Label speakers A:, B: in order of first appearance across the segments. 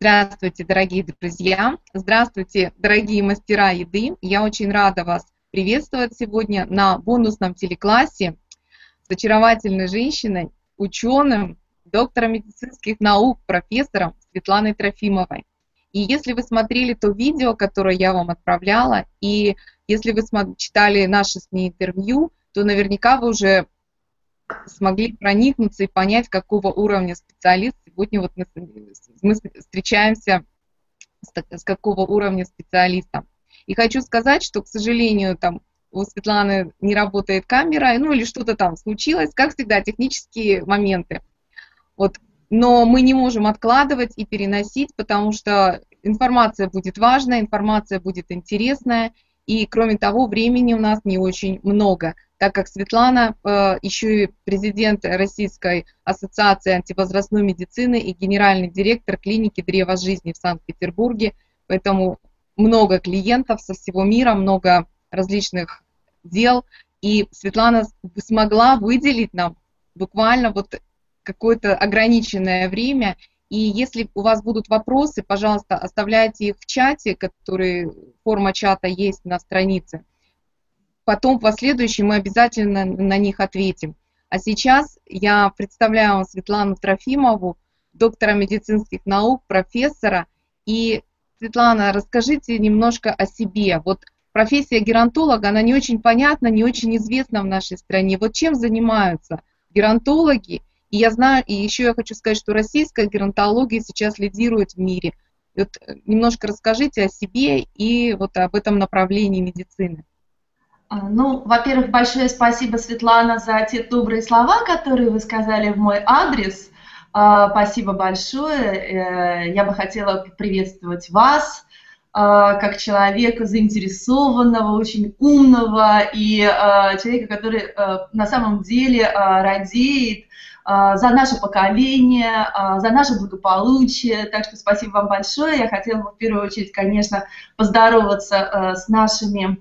A: Здравствуйте, дорогие друзья! Здравствуйте, дорогие мастера еды! Я очень рада вас приветствовать сегодня на бонусном телеклассе с очаровательной женщиной, ученым, доктором медицинских наук, профессором Светланой Трофимовой. И если вы смотрели то видео, которое я вам отправляла, и если вы читали наше с ней интервью, то наверняка вы уже смогли проникнуться и понять, какого уровня специалист. Сегодня вот мы, мы встречаемся с, с какого уровня специалиста. И хочу сказать, что, к сожалению, там у Светланы не работает камера, ну или что-то там случилось, как всегда, технические моменты. Вот. Но мы не можем откладывать и переносить, потому что информация будет важная, информация будет интересная, и кроме того, времени у нас не очень много – так как Светлана э, еще и президент Российской ассоциации антивозрастной медицины и генеральный директор клиники Древа жизни в Санкт-Петербурге, поэтому много клиентов со всего мира, много различных дел, и Светлана смогла выделить нам буквально вот какое-то ограниченное время, и если у вас будут вопросы, пожалуйста, оставляйте их в чате, который, форма чата есть на странице потом в последующем мы обязательно на них ответим. А сейчас я представляю вам Светлану Трофимову, доктора медицинских наук, профессора. И, Светлана, расскажите немножко о себе. Вот профессия геронтолога, она не очень понятна, не очень известна в нашей стране. Вот чем занимаются геронтологи? И я знаю, и еще я хочу сказать, что российская геронтология сейчас лидирует в мире. Вот немножко расскажите о себе и вот об этом направлении медицины.
B: А, ну, во-первых, большое спасибо, Светлана, за те добрые слова, которые вы сказали в мой адрес. А, спасибо большое. Э, я бы хотела приветствовать вас а, как человека заинтересованного, очень умного и человека, который на самом деле радеет за наше поколение, за наше благополучие. Так что спасибо вам большое. Я хотела бы в первую очередь, конечно, поздороваться с нашими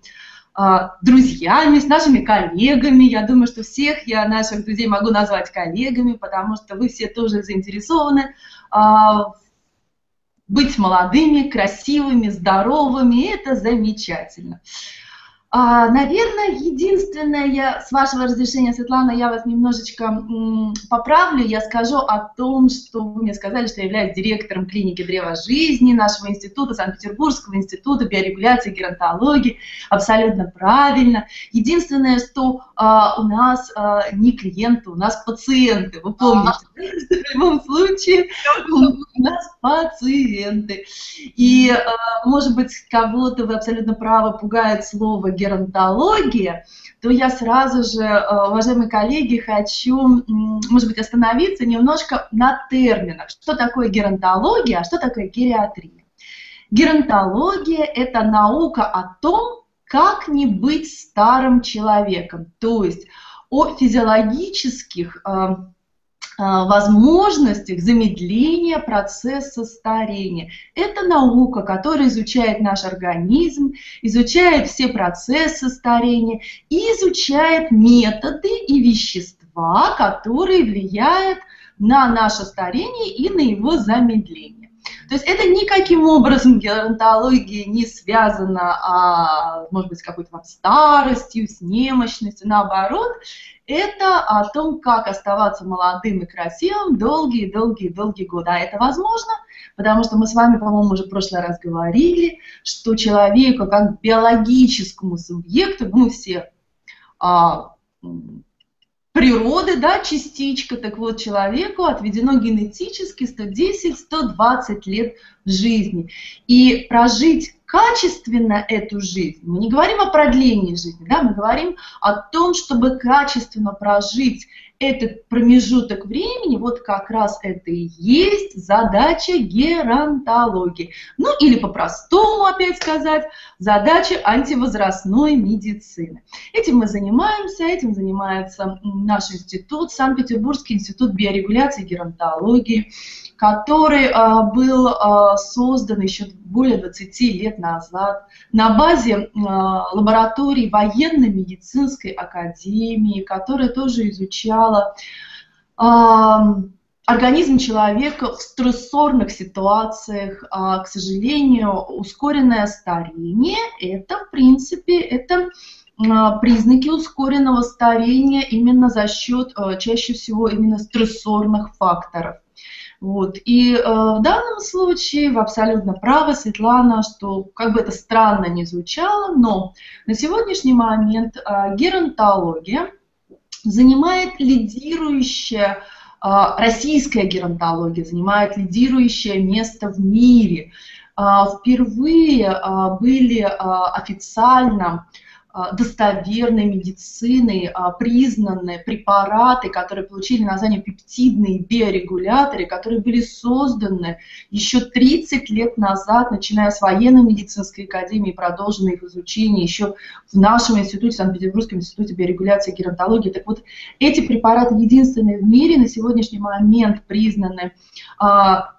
B: друзьями, с нашими коллегами. Я думаю, что всех я наших друзей могу назвать коллегами, потому что вы все тоже заинтересованы а, быть молодыми, красивыми, здоровыми, и это замечательно. А, наверное, единственное, я, с вашего разрешения, Светлана, я вас немножечко м, поправлю. Я скажу о том, что вы мне сказали, что я являюсь директором клиники Древа жизни нашего института, Санкт-Петербургского института биорегуляции и геронтологии. Абсолютно правильно. Единственное, что а, у нас а, не клиенты, у нас пациенты. Вы помните, в любом случае у нас пациенты. И, а, может быть, кого-то, вы абсолютно правы, пугает слово геронтология, то я сразу же, э, уважаемые коллеги, хочу, может быть, остановиться немножко на терминах. Что такое геронтология, а что такое гериатрия? Геронтология – это наука о том, как не быть старым человеком, то есть о физиологических э, возможностях замедления процесса старения. Это наука, которая изучает наш организм, изучает все процессы старения и изучает методы и вещества, которые влияют на наше старение и на его замедление. То есть это никаким образом геронтология не связана, а, может быть, с какой-то там старостью, с немощностью. Наоборот, это о том, как оставаться молодым и красивым долгие-долгие-долгие годы. А это возможно, потому что мы с вами, по-моему, уже в прошлый раз говорили, что человеку, как биологическому субъекту, мы все а, природы, да, частичка, так вот человеку отведено генетически 110-120 лет жизни. И прожить качественно эту жизнь, мы не говорим о продлении жизни, да, мы говорим о том, чтобы качественно прожить этот промежуток времени, вот как раз это и есть задача геронтологии. Ну или по-простому опять сказать, задача антивозрастной медицины. Этим мы занимаемся, этим занимается наш институт, Санкт-Петербургский институт биорегуляции и геронтологии который а, был а, создан еще более 20 лет назад на базе а, лаборатории военно-медицинской академии, которая тоже изучала организм человека в стрессорных ситуациях, а, к сожалению, ускоренное старение, это, в принципе, это а, признаки ускоренного старения именно за счет, а, чаще всего, именно стрессорных факторов. Вот. И э, в данном случае вы абсолютно правы, Светлана, что как бы это странно не звучало, но на сегодняшний момент э, геронтология занимает лидирующее а, российская геронтология занимает лидирующее место в мире. А, впервые а, были официально достоверной медицины а, признаны препараты, которые получили название пептидные биорегуляторы, которые были созданы еще 30 лет назад, начиная с военно-медицинской академии, продолжено их изучение еще в нашем институте, Санкт-Петербургском институте биорегуляции и геронтологии. Так вот, эти препараты единственные в мире на сегодняшний момент признаны а,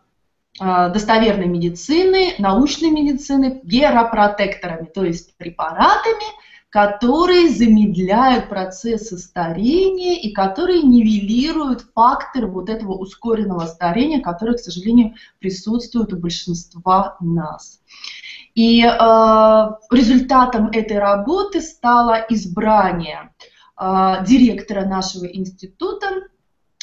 B: достоверной медицины, научной медицины, геропротекторами, то есть препаратами, которые замедляют процессы старения и которые нивелируют факторы вот этого ускоренного старения, который, к сожалению, присутствует у большинства нас. И э, результатом этой работы стало избрание э, директора нашего института,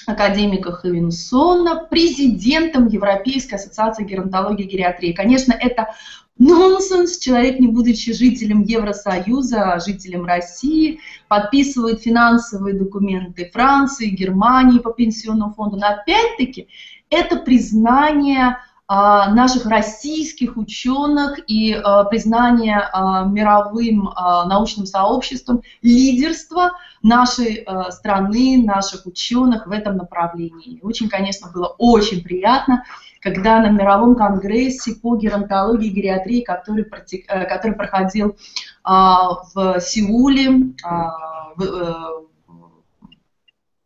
B: академика Хавинсона, президентом Европейской ассоциации геронтологии и гериатрии. Конечно, это Нонсенс, человек, не будучи жителем Евросоюза, а жителем России, подписывает финансовые документы Франции, Германии по пенсионному фонду. Но опять-таки это признание наших российских ученых и а, признание а, мировым научным сообществом лидерства нашей страны, наших ученых в этом направлении. Очень, конечно, было очень приятно когда на мировом конгрессе по геронтологии и гериатрии, который, э, который проходил а, в Сеуле а, в,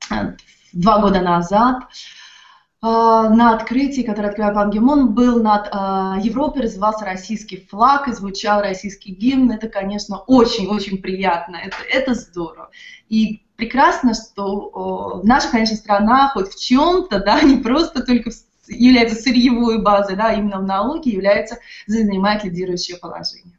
B: а, два года назад, а, на открытии, которое открывал Пан Гимон, был над а, Европой, развивался российский флаг и звучал российский гимн. Это, конечно, очень-очень приятно, это, это здорово. И прекрасно, что наша, конечно, страна хоть в чем-то, да, не просто только в является сырьевой базой, да, именно в науке является, занимает лидирующее положение.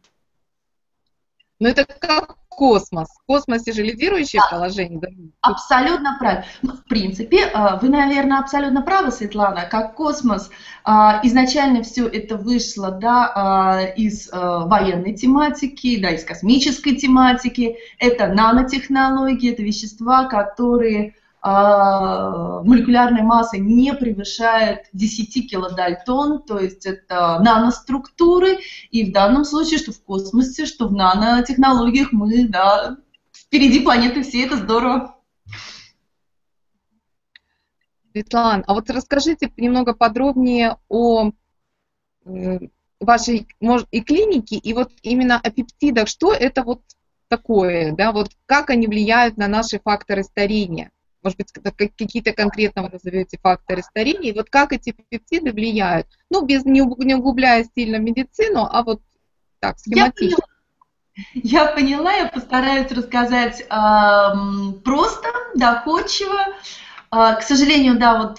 A: Но это как космос. В космосе же лидирующее да. положение. Да?
B: Абсолютно правильно. Ну, в принципе, э, вы, наверное, абсолютно правы, Светлана. Как космос, э, изначально все это вышло да, э, из военной тематики, да, из космической тематики. Это нанотехнологии, это вещества, которые молекулярной массы не превышает 10 килодальтон, то есть это наноструктуры, и в данном случае, что в космосе, что в нанотехнологиях мы, да, впереди планеты все, это здорово.
A: Светлана, а вот расскажите немного подробнее о э, вашей может, и клинике, и вот именно о пептидах. Что это вот такое, да, вот как они влияют на наши факторы старения? Может быть, какие-то конкретно вы назовете факторы старения, и вот как эти пептиды влияют, ну, без, не углубляя сильно медицину, а вот так, схематично.
B: Я поняла, я, поняла, я постараюсь рассказать э, просто, доходчиво. Э, к сожалению, да, вот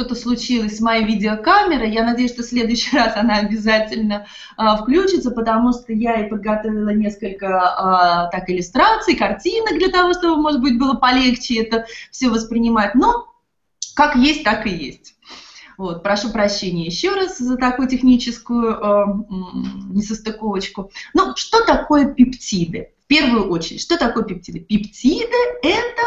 B: что-то случилось с моей видеокамерой. Я надеюсь, что в следующий раз она обязательно а, включится, потому что я и подготовила несколько а, так иллюстраций, картинок для того, чтобы, может быть, было полегче это все воспринимать. Но как есть, так и есть. Вот, прошу прощения еще раз за такую техническую э, несостыковочку. Ну, что такое пептиды? В первую очередь, что такое пептиды? Пептиды – это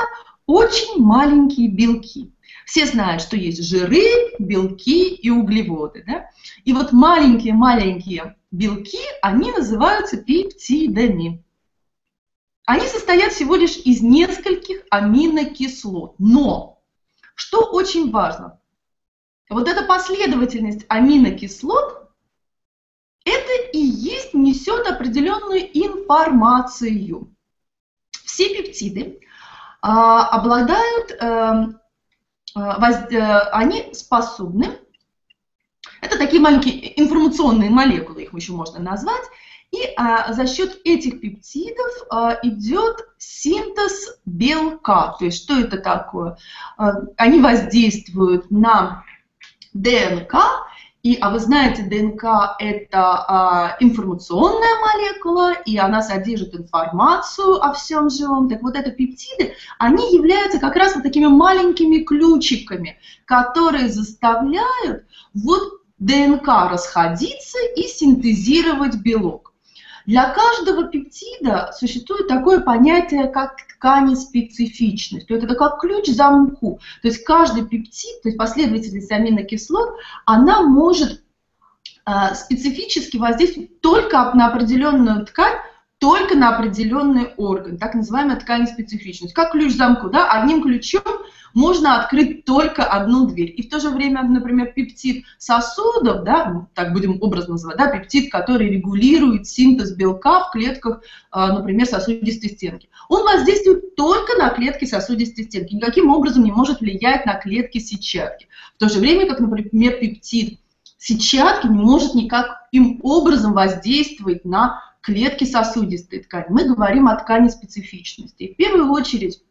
B: очень маленькие белки. Все знают, что есть жиры, белки и углеводы. Да? И вот маленькие-маленькие белки, они называются пептидами. Они состоят всего лишь из нескольких аминокислот. Но, что очень важно, вот эта последовательность аминокислот, это и есть несет определенную информацию. Все пептиды а, обладают э, Э, э, они способны, это такие маленькие информационные молекулы, их еще можно назвать, И а, за счет этих пептидов а, идет синтез белка. То есть что это такое? А, они воздействуют на ДНК, и, а вы знаете, ДНК это а, информационная молекула, и она содержит информацию о всем живом. Так вот, это пептиды, они являются как раз вот такими маленькими ключиками, которые заставляют вот ДНК расходиться и синтезировать белок. Для каждого пептида существует такое понятие, как тканеспецифичность. То есть это как ключ замку. То есть каждый пептид, то есть последовательность аминокислот, она может э, специфически воздействовать только на определенную ткань, только на определенный орган, так называемая тканеспецифичность. Как ключ замку, да, одним ключом можно открыть только одну дверь. И в то же время, например, пептид сосудов, да, ну, так будем образно называть, да, пептид, который регулирует синтез белка в клетках, а, например, сосудистой стенки. Он воздействует только на клетки сосудистой стенки, никаким образом не может влиять на клетки сетчатки. В то же время, как, например, пептид сетчатки не может никаким образом воздействовать на клетки сосудистой ткани. Мы говорим о ткани специфичности. В первую очередь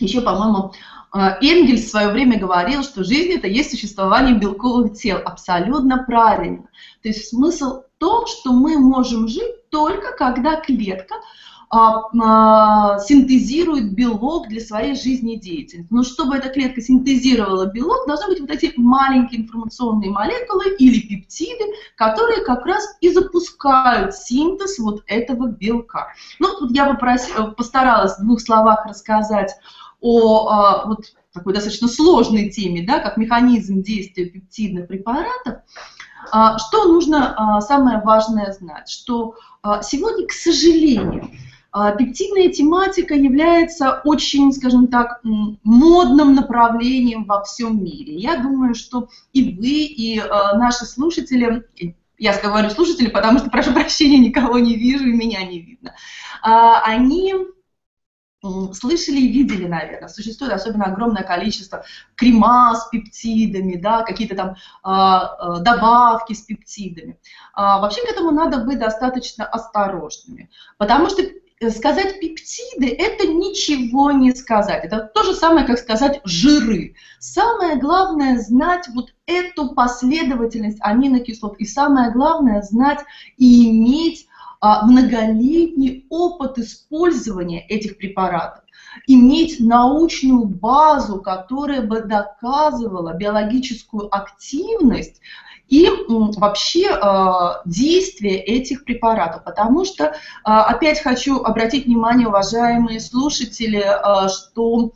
B: еще, по-моему, э, Энгельс в свое время говорил, что жизнь это есть существование белковых тел. Абсолютно правильно. То есть смысл в том, что мы можем жить только когда клетка а, а, синтезирует белок для своей жизнедеятельности. Но чтобы эта клетка синтезировала белок, должны быть вот эти маленькие информационные молекулы или пептиды, которые как раз и запускают синтез вот этого белка. Ну, тут я бы постаралась в двух словах рассказать о а, вот такой достаточно сложной теме, да, как механизм действия пептидных препаратов, а, что нужно а, самое важное знать, что сегодня, к сожалению, пептидная тематика является очень, скажем так, модным направлением во всем мире. Я думаю, что и вы, и наши слушатели, я говорю слушатели, потому что, прошу прощения, никого не вижу и меня не видно, они слышали и видели, наверное. Существует особенно огромное количество крема с пептидами, да, какие-то там а, а, добавки с пептидами. А, вообще к этому надо быть достаточно осторожными, потому что э, сказать пептиды – это ничего не сказать. Это то же самое, как сказать жиры. Самое главное – знать вот эту последовательность аминокислот. И самое главное – знать и иметь многолетний опыт использования этих препаратов, иметь научную базу, которая бы доказывала биологическую активность и вообще а, действие этих препаратов. Потому что, а, опять хочу обратить внимание, уважаемые слушатели, что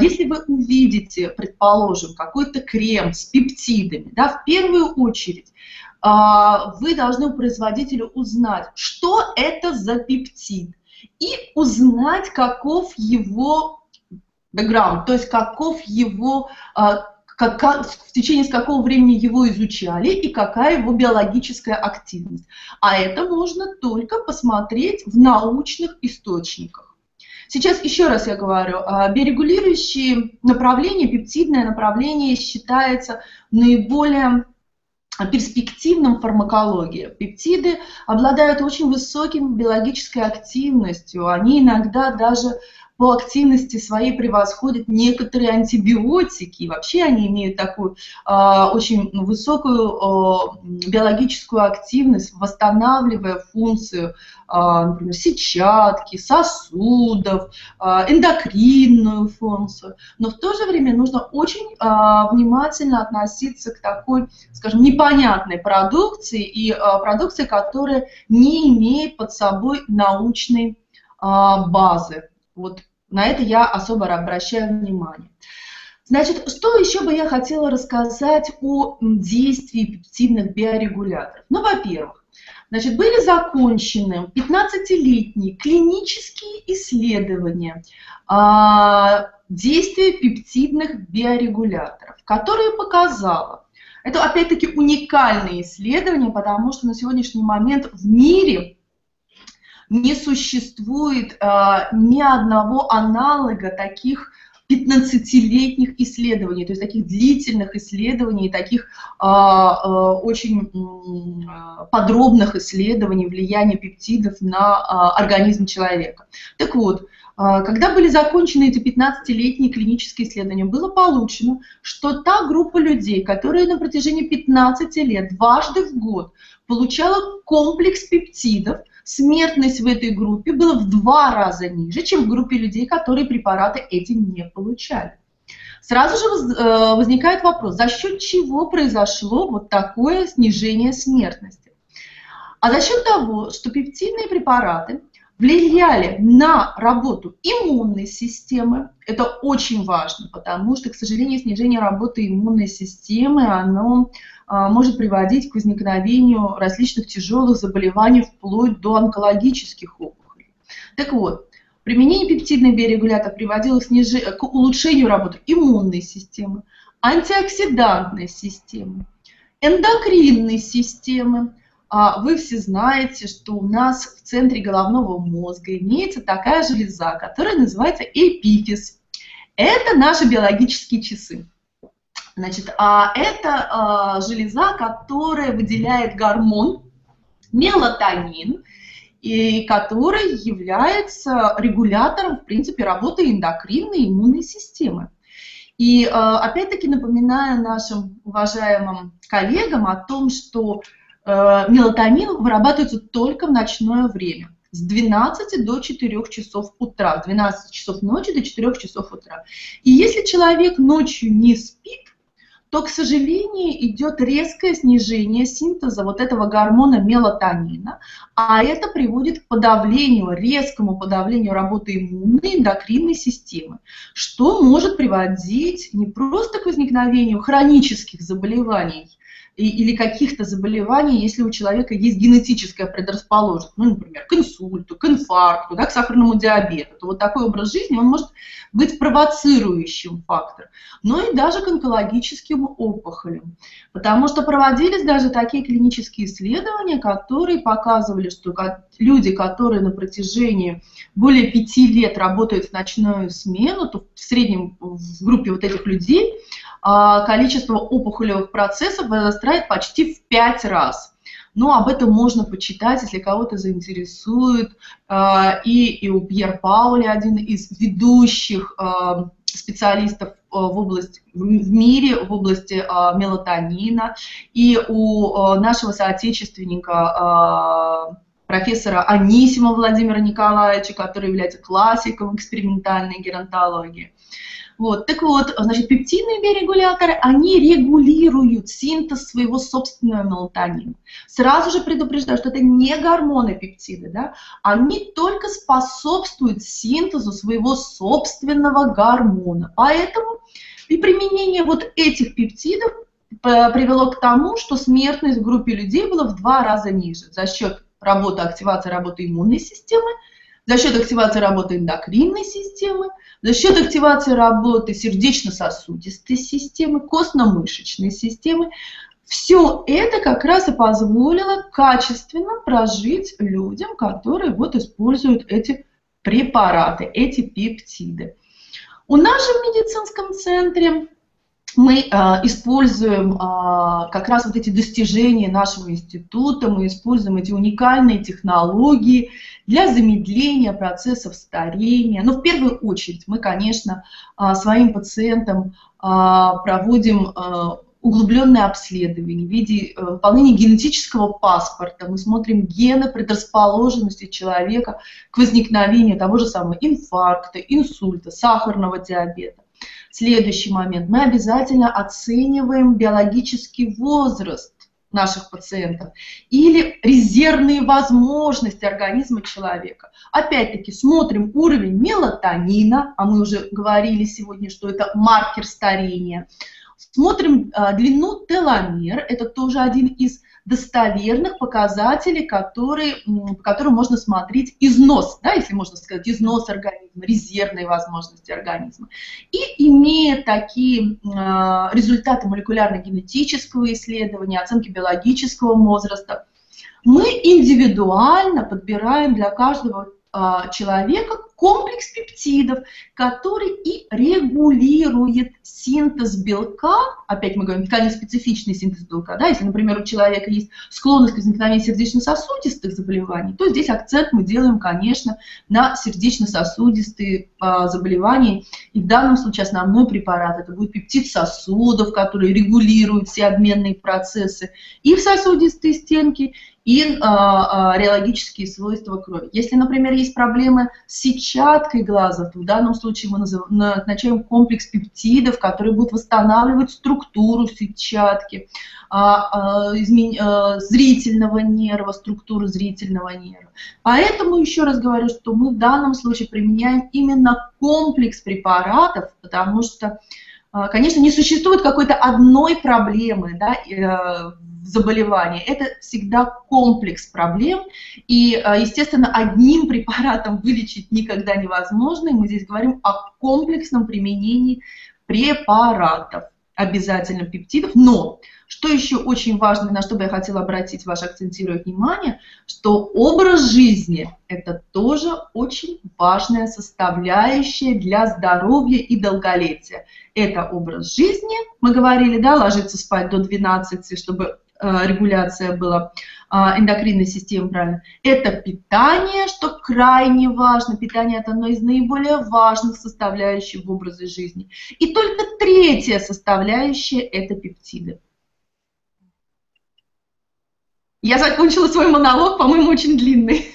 B: если вы увидите, предположим, какой-то крем с пептидами, да, в первую очередь а, вы должны у производителя узнать, что это за пептид, и узнать, каков его бэкграунд, то есть каков его, а, как, в течение с какого времени его изучали и какая его биологическая активность. А это можно только посмотреть в научных источниках. Сейчас еще раз я говорю, а, биорегулирующие направления, пептидное направление считается наиболее перспективном фармакологии. Пептиды обладают очень высоким биологической активностью. Они иногда даже по активности своей превосходят некоторые антибиотики. И вообще они имеют такую э, очень высокую э, биологическую активность, восстанавливая функцию, э, например, сетчатки, сосудов, э, эндокринную функцию. Но в то же время нужно очень э, внимательно относиться к такой, скажем, непонятной продукции и э, продукции, которая не имеет под собой научной базы. Вот на это я особо обращаю внимание. Значит, что еще бы я хотела рассказать о действии пептидных биорегуляторов? Ну, во-первых, значит, были закончены 15-летние клинические исследования а, действия пептидных биорегуляторов, которые показало, это опять-таки уникальные исследования, потому что на сегодняшний момент в мире не существует э, ни одного аналога таких 15-летних исследований, то есть таких длительных исследований, таких а, а, очень а, подробных исследований влияния пептидов на а, организм человека. Так вот, а, когда были закончены эти 15-летние клинические исследования, было получено, что та группа людей, которые на протяжении 15 лет дважды в год получала комплекс пептидов, смертность в этой группе была в два раза ниже, чем в группе людей, которые препараты эти не получали. Сразу же э, возникает вопрос, за счет чего произошло вот такое снижение смертности? А за счет того, что пептидные препараты влияли на работу иммунной системы. Это очень важно, потому что, к сожалению, снижение работы иммунной системы, оно а, может приводить к возникновению различных тяжелых заболеваний вплоть до онкологических опухолей. Так вот, применение пептидных биорегуляторов приводило к, улучшению работы иммунной системы, антиоксидантной системы, эндокринной системы, вы все знаете, что у нас в центре головного мозга имеется такая железа, которая называется эпифиз. Это наши биологические часы. Значит, а это а, железа, которая выделяет гормон мелатонин, и который является регулятором, в принципе, работы эндокринной иммунной системы. И опять-таки напоминаю нашим уважаемым коллегам о том, что мелатонин вырабатывается только в ночное время с 12 до 4 часов утра, с 12 часов ночи до 4 часов утра. И если человек ночью не спит, то, к сожалению, идет резкое снижение синтеза вот этого гормона мелатонина, а это приводит к подавлению, резкому подавлению работы иммунной эндокринной системы, что может приводить не просто к возникновению хронических заболеваний, или каких-то заболеваний, если у человека есть генетическая предрасположенность, ну, например, к инсульту, к инфаркту, да, к сахарному диабету, то вот такой образ жизни, он может быть провоцирующим фактором, но и даже к онкологическим опухолям. Потому что проводились даже такие клинические исследования, которые показывали, что люди, которые на протяжении более пяти лет работают в ночную смену, то в среднем в группе вот этих людей а, количество опухолевых процессов возрастает почти в пять раз. Но об этом можно почитать, если кого-то заинтересует. А, и, у Пьер Паули, один из ведущих а, специалистов в области в мире в области мелатонина и у нашего соотечественника профессора Анисима Владимира Николаевича, который является классиком экспериментальной геронтологии. Вот, так вот, значит, пептидные биорегуляторы, они регулируют синтез своего собственного мелатонина. Сразу же предупреждаю, что это не гормоны пептиды, да, они только способствуют синтезу своего собственного гормона. Поэтому и применение вот этих пептидов э, привело к тому, что смертность в группе людей была в два раза ниже за счет работы, активации работы иммунной системы, за счет активации работы эндокринной системы, за счет активации работы сердечно-сосудистой системы, костно-мышечной системы. Все это как раз и позволило качественно прожить людям, которые вот используют эти препараты, эти пептиды. У нас же в медицинском центре мы э, используем э, как раз вот эти достижения нашего института, мы используем эти уникальные технологии для замедления процессов старения. Но в первую очередь мы, конечно, э, своим пациентам э, проводим э, углубленное обследование в виде э, выполнения генетического паспорта. Мы смотрим гены предрасположенности человека к возникновению того же самого инфаркта, инсульта, сахарного диабета. Следующий момент. Мы обязательно оцениваем биологический возраст наших пациентов или резервные возможности организма человека. Опять-таки смотрим уровень мелатонина, а мы уже говорили сегодня, что это маркер старения. Смотрим э, длину теломер, это тоже один из достоверных показателей, которые, по которым можно смотреть износ, да, если можно сказать, износ организма, резервные возможности организма. И имея такие э, результаты молекулярно-генетического исследования, оценки биологического возраста, мы индивидуально подбираем для каждого а, человека комплекс пептидов, который и регулирует синтез белка, опять мы говорим, ткани специфичный синтез белка, да, если, например, у человека есть склонность к возникновению сердечно-сосудистых заболеваний, то здесь акцент мы делаем, конечно, на сердечно-сосудистые а, заболевания, и в данном случае основной препарат это будет пептид сосудов, который регулирует все обменные процессы и в сосудистые стенки, и а, реологические свойства крови. Если, например, есть проблемы с сетчаткой глаза, то в данном случае мы назначаем комплекс пептидов, которые будут восстанавливать структуру сетчатки, а, а, измен... а, зрительного нерва, структуру зрительного нерва. Поэтому еще раз говорю, что мы в данном случае применяем именно комплекс препаратов, потому что Конечно, не существует какой-то одной проблемы да, э, заболевания. Это всегда комплекс проблем, и, э, естественно, одним препаратом вылечить никогда невозможно, и мы здесь говорим о комплексном применении препаратов, обязательно пептидов, но что еще очень важно, на что бы я хотела обратить ваше акцентировать внимание, что образ жизни – это тоже очень важная составляющая для здоровья и долголетия. Это образ жизни, мы говорили, да, ложиться спать до 12, чтобы регуляция была а, эндокринной системы, правильно. Это питание, что крайне важно. Питание – это одно из наиболее важных составляющих в образе жизни. И только третья составляющая – это пептиды. Я закончила свой монолог, по-моему, очень длинный.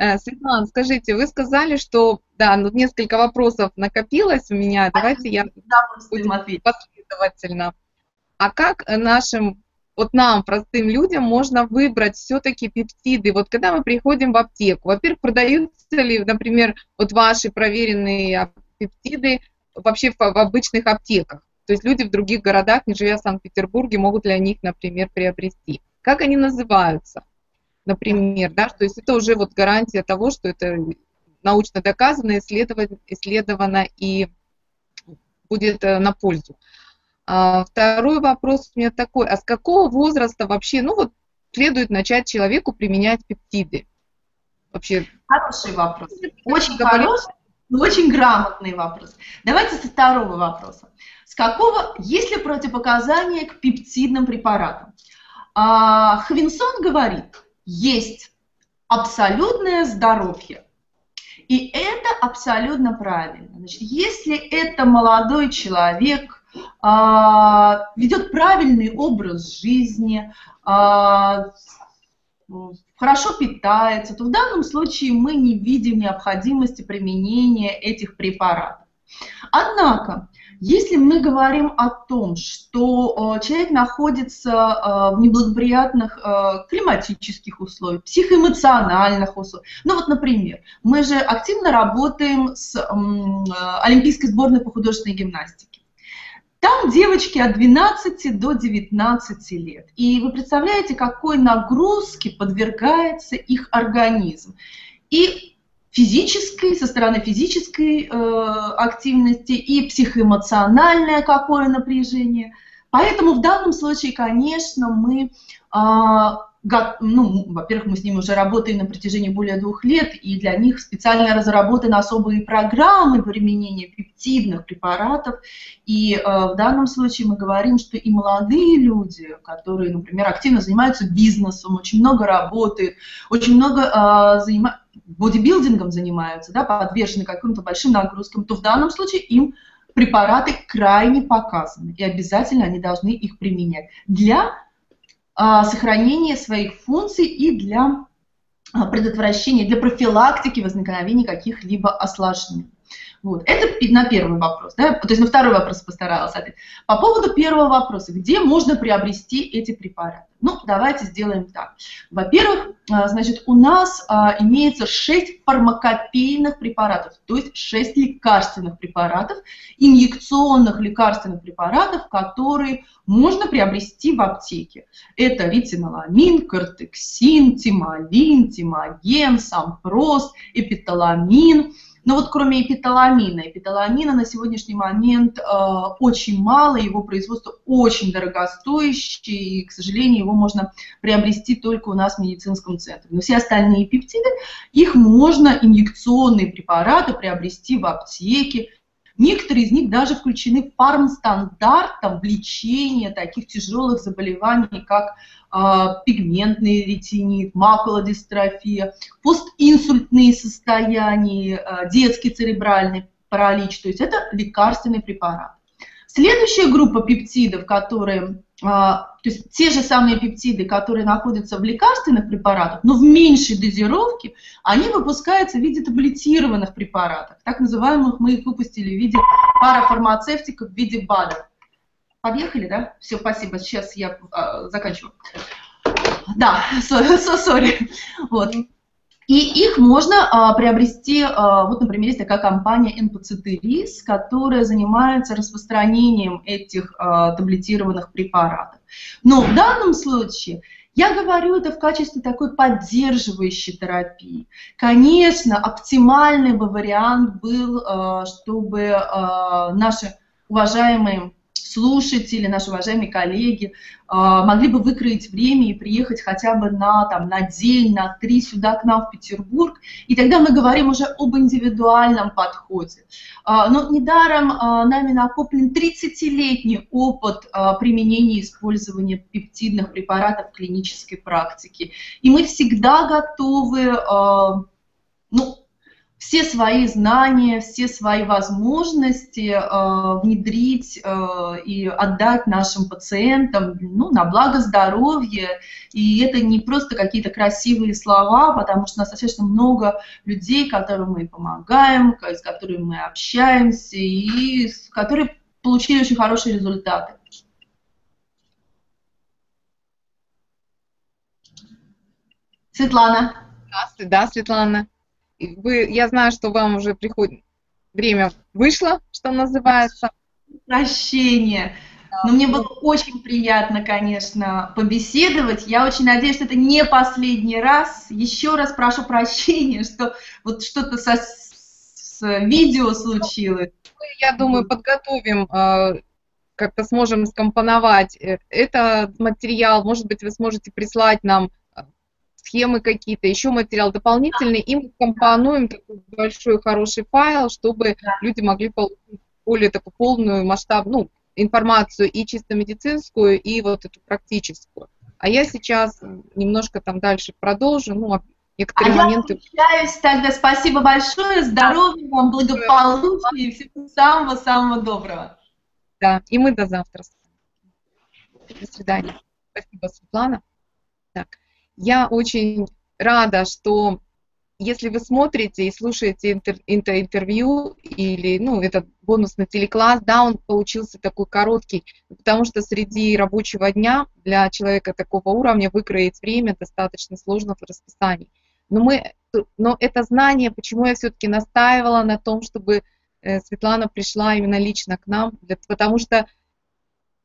A: Э, Светлана, скажите, вы сказали, что, да, ну, несколько вопросов накопилось у меня, давайте я последовательно а как нашим, вот нам, простым людям, можно выбрать все-таки пептиды? Вот когда мы приходим в аптеку, во-первых, продаются ли, например, вот ваши проверенные пептиды вообще в, обычных аптеках? То есть люди в других городах, не живя в Санкт-Петербурге, могут ли они их, например, приобрести? Как они называются? Например, да, то есть это уже вот гарантия того, что это научно доказано, исследовано, исследовано и будет э, на пользу. А, второй вопрос у меня такой, а с какого возраста вообще, ну вот, следует начать человеку применять пептиды?
B: Вообще. Хороший вопрос. Очень хороший, очень грамотный вопрос. Давайте со второго вопроса. С какого, есть ли противопоказания к пептидным препаратам? А, Хвинсон говорит, есть абсолютное здоровье. И это абсолютно правильно. Значит, если это молодой человек, ведет правильный образ жизни, а, хорошо питается, то в данном случае мы не видим необходимости применения этих препаратов. Однако, если мы говорим о том, что э, человек находится э, в неблагоприятных э, климатических условиях, психоэмоциональных условиях, ну вот, например, мы же активно работаем с Олимпийской сборной по художественной гимнастике. Там девочки от 12 до 19 лет. И вы представляете, какой нагрузке подвергается их организм. И физической, со стороны физической э, активности, и психоэмоциональное какое напряжение. Поэтому в данном случае, конечно, мы э, ну, во-первых, мы с ними уже работаем на протяжении более двух лет, и для них специально разработаны особые программы применения пептидных препаратов. И э, в данном случае мы говорим, что и молодые люди, которые, например, активно занимаются бизнесом, очень много работают, очень много э, занимаются бодибилдингом занимаются, да, подвержены каким-то большим нагрузкам, то в данном случае им препараты крайне показаны, и обязательно они должны их применять для сохранения своих функций и для а, предотвращения, для профилактики возникновения каких-либо осложнений. Вот. Это на первый вопрос. Да? То есть на второй вопрос постаралась ответить. По поводу первого вопроса, где можно приобрести эти препараты? Ну, давайте сделаем так. Во-первых, а, значит, у нас а, имеется 6 фармакопейных препаратов, то есть 6 лекарственных препаратов, инъекционных лекарственных препаратов, которые можно приобрести в аптеке. Это ритиноламин, кортексин, тимолин, тимоген, сампрост, эпиталамин, Но вот кроме эпиталамина, эпиталамина на сегодняшний момент э, очень мало, его производство очень дорогостоящее, и, к сожалению, его можно приобрести только у нас в медицинском центре. Но все остальные пептиды, их можно, инъекционные препараты, приобрести в аптеке, Некоторые из них даже включены фармстандартом в лечение таких тяжелых заболеваний, как э, пигментный ретинит, макулодистрофия, постинсультные состояния, э, детский церебральный паралич. То есть это лекарственный препарат. Следующая группа пептидов, которые то есть те же самые пептиды, которые находятся в лекарственных препаратах, но в меньшей дозировке, они выпускаются в виде таблетированных препаратов. Так называемых мы их выпустили в виде парафармацевтиков, в виде БАДов. Подъехали, да? Все, спасибо, сейчас я э, заканчиваю. Да, сори. Вот. И их можно а, приобрести, а, вот, например, есть такая компания NPCT которая занимается распространением этих а, таблетированных препаратов. Но в данном случае я говорю это в качестве такой поддерживающей терапии. Конечно, оптимальный бы вариант был, а, чтобы а, наши уважаемые слушатели, наши уважаемые коллеги а, могли бы выкроить время и приехать хотя бы на, там, на день, на три сюда к нам в Петербург. И тогда мы говорим уже об индивидуальном подходе. А, но недаром а, нами накоплен 30-летний опыт применения и использования пептидных препаратов в клинической практике. И мы всегда готовы ну, все свои знания, все свои возможности э, внедрить э, и отдать нашим пациентам ну, на благо здоровья. И это не просто какие-то красивые слова, потому что у нас достаточно много людей, которым мы помогаем, с которыми мы общаемся, и которые получили очень хорошие результаты. Светлана.
A: Да, Светлана вы, я знаю, что вам уже приходит время вышло, что называется.
B: Прощение. Но мне было очень приятно, конечно, побеседовать. Я очень надеюсь, что это не последний раз. Еще раз прошу прощения, что вот что-то со, с видео случилось.
A: Я думаю, подготовим, а, как-то сможем скомпоновать э, этот материал. Может быть, вы сможете прислать нам схемы какие-то, еще материал дополнительный, и мы компонуем такой большой хороший файл, чтобы люди могли получить более такую полную масштаб, ну, информацию и чисто медицинскую, и вот эту практическую. А я сейчас немножко там дальше продолжу, ну, некоторые а моменты.
B: Я прощаюсь тогда. Спасибо большое. Здоровья вам, благополучия и всего самого-самого доброго.
A: Да, и мы до завтра. До свидания. Спасибо, Светлана. Так. Я очень рада, что если вы смотрите и слушаете это интервью или ну, этот бонусный телекласс, да, он получился такой короткий, потому что среди рабочего дня для человека такого уровня выкроить время достаточно сложно в расписании. Но, мы, но это знание, почему я все-таки настаивала на том, чтобы э, Светлана пришла именно лично к нам, потому что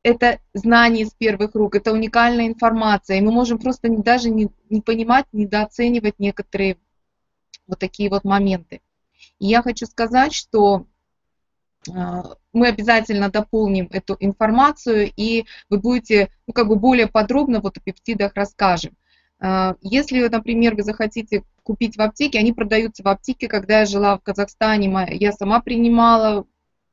A: это знание с первых рук, это уникальная информация, и мы можем просто даже не, не понимать, недооценивать некоторые вот такие вот моменты. И я хочу сказать, что э, мы обязательно дополним эту информацию, и вы будете, ну, как бы более подробно вот о пептидах расскажем. Э, если, например, вы захотите купить в аптеке, они продаются в аптеке, когда я жила в Казахстане, я сама принимала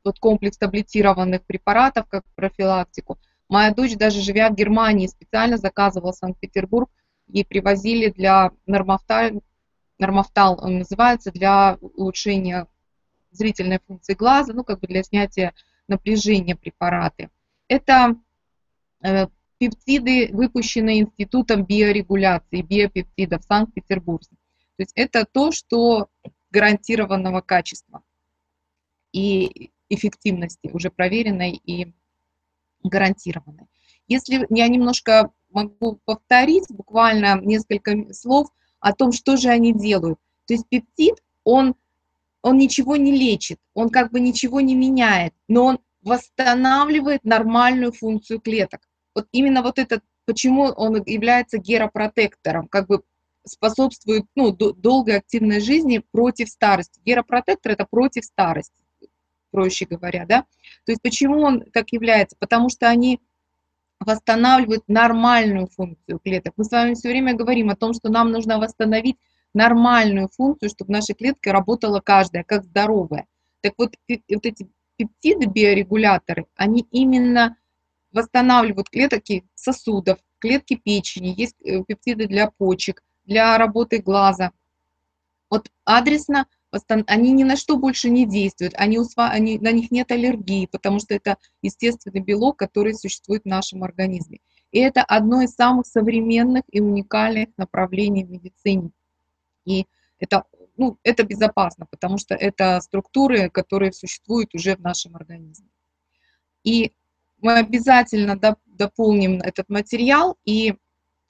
A: тот комплекс таблетированных препаратов, как профилактику. Моя дочь, даже живя в Германии, специально заказывала Санкт-Петербург, ей привозили для нормофталь, нормофтал он называется, для улучшения зрительной функции глаза, ну, как бы для снятия напряжения препараты. Это э, пептиды, выпущенные Институтом биорегуляции, биопептидов Санкт-Петербурге. То есть это то, что гарантированного качества. И эффективности, уже проверенной и гарантированной. Если я немножко могу повторить буквально несколько слов о том, что же они делают. То есть пептид, он, он ничего не лечит, он как бы ничего не меняет, но он восстанавливает нормальную функцию клеток. Вот именно вот этот, почему он является геропротектором, как бы способствует ну, долгой активной жизни против старости. Геропротектор это против старости, проще говоря, да. То есть почему он так является? Потому что они восстанавливают нормальную функцию клеток. Мы с вами все время говорим о том, что нам нужно восстановить нормальную функцию, чтобы наша клетка работала каждая, как здоровая. Так вот, вот эти пептиды, биорегуляторы, они именно восстанавливают клетки сосудов, клетки печени, есть э, пептиды для почек, для работы глаза. Вот адресно они ни на что больше не действуют, они, они, на них нет аллергии, потому что это естественный белок, который существует в нашем организме. И это одно из самых современных и уникальных направлений в медицине. И это, ну, это безопасно, потому что это структуры, которые существуют уже в нашем организме. И мы обязательно дополним этот материал, и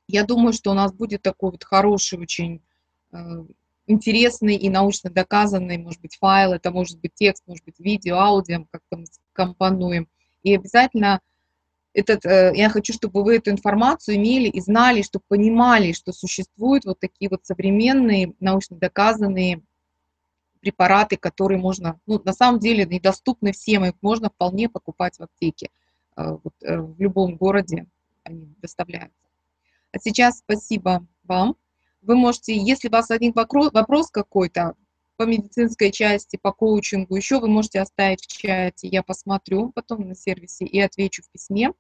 A: я думаю, что у нас будет такой вот хороший очень э, интересный и научно доказанный, может быть, файл, это может быть текст, может быть, видео, аудио, как-то мы компонуем. И обязательно этот, э, я хочу, чтобы вы эту информацию имели и знали, чтобы понимали, что существуют вот такие вот современные, научно доказанные препараты, которые можно, ну, на самом деле, недоступны всем, их можно вполне покупать в аптеке. Э, вот, э, в любом городе они доставляются. А сейчас спасибо вам. Вы можете, если у вас один вопрос какой-то по медицинской части, по коучингу, еще вы можете оставить в чате, я посмотрю потом на сервисе и отвечу в письме.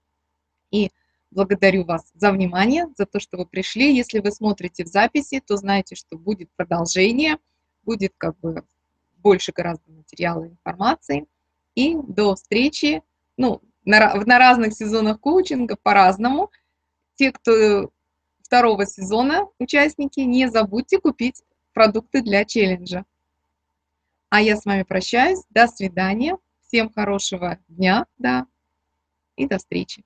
A: И благодарю вас за внимание, за то, что вы пришли. Если вы смотрите в записи, то знайте, что будет продолжение, будет как бы больше гораздо материала и информации. И до встречи, ну, на, на разных сезонах коучинга по-разному. Те, кто второго сезона участники, не забудьте купить продукты для челленджа. А я с вами прощаюсь. До свидания. Всем хорошего дня, да, и до встречи.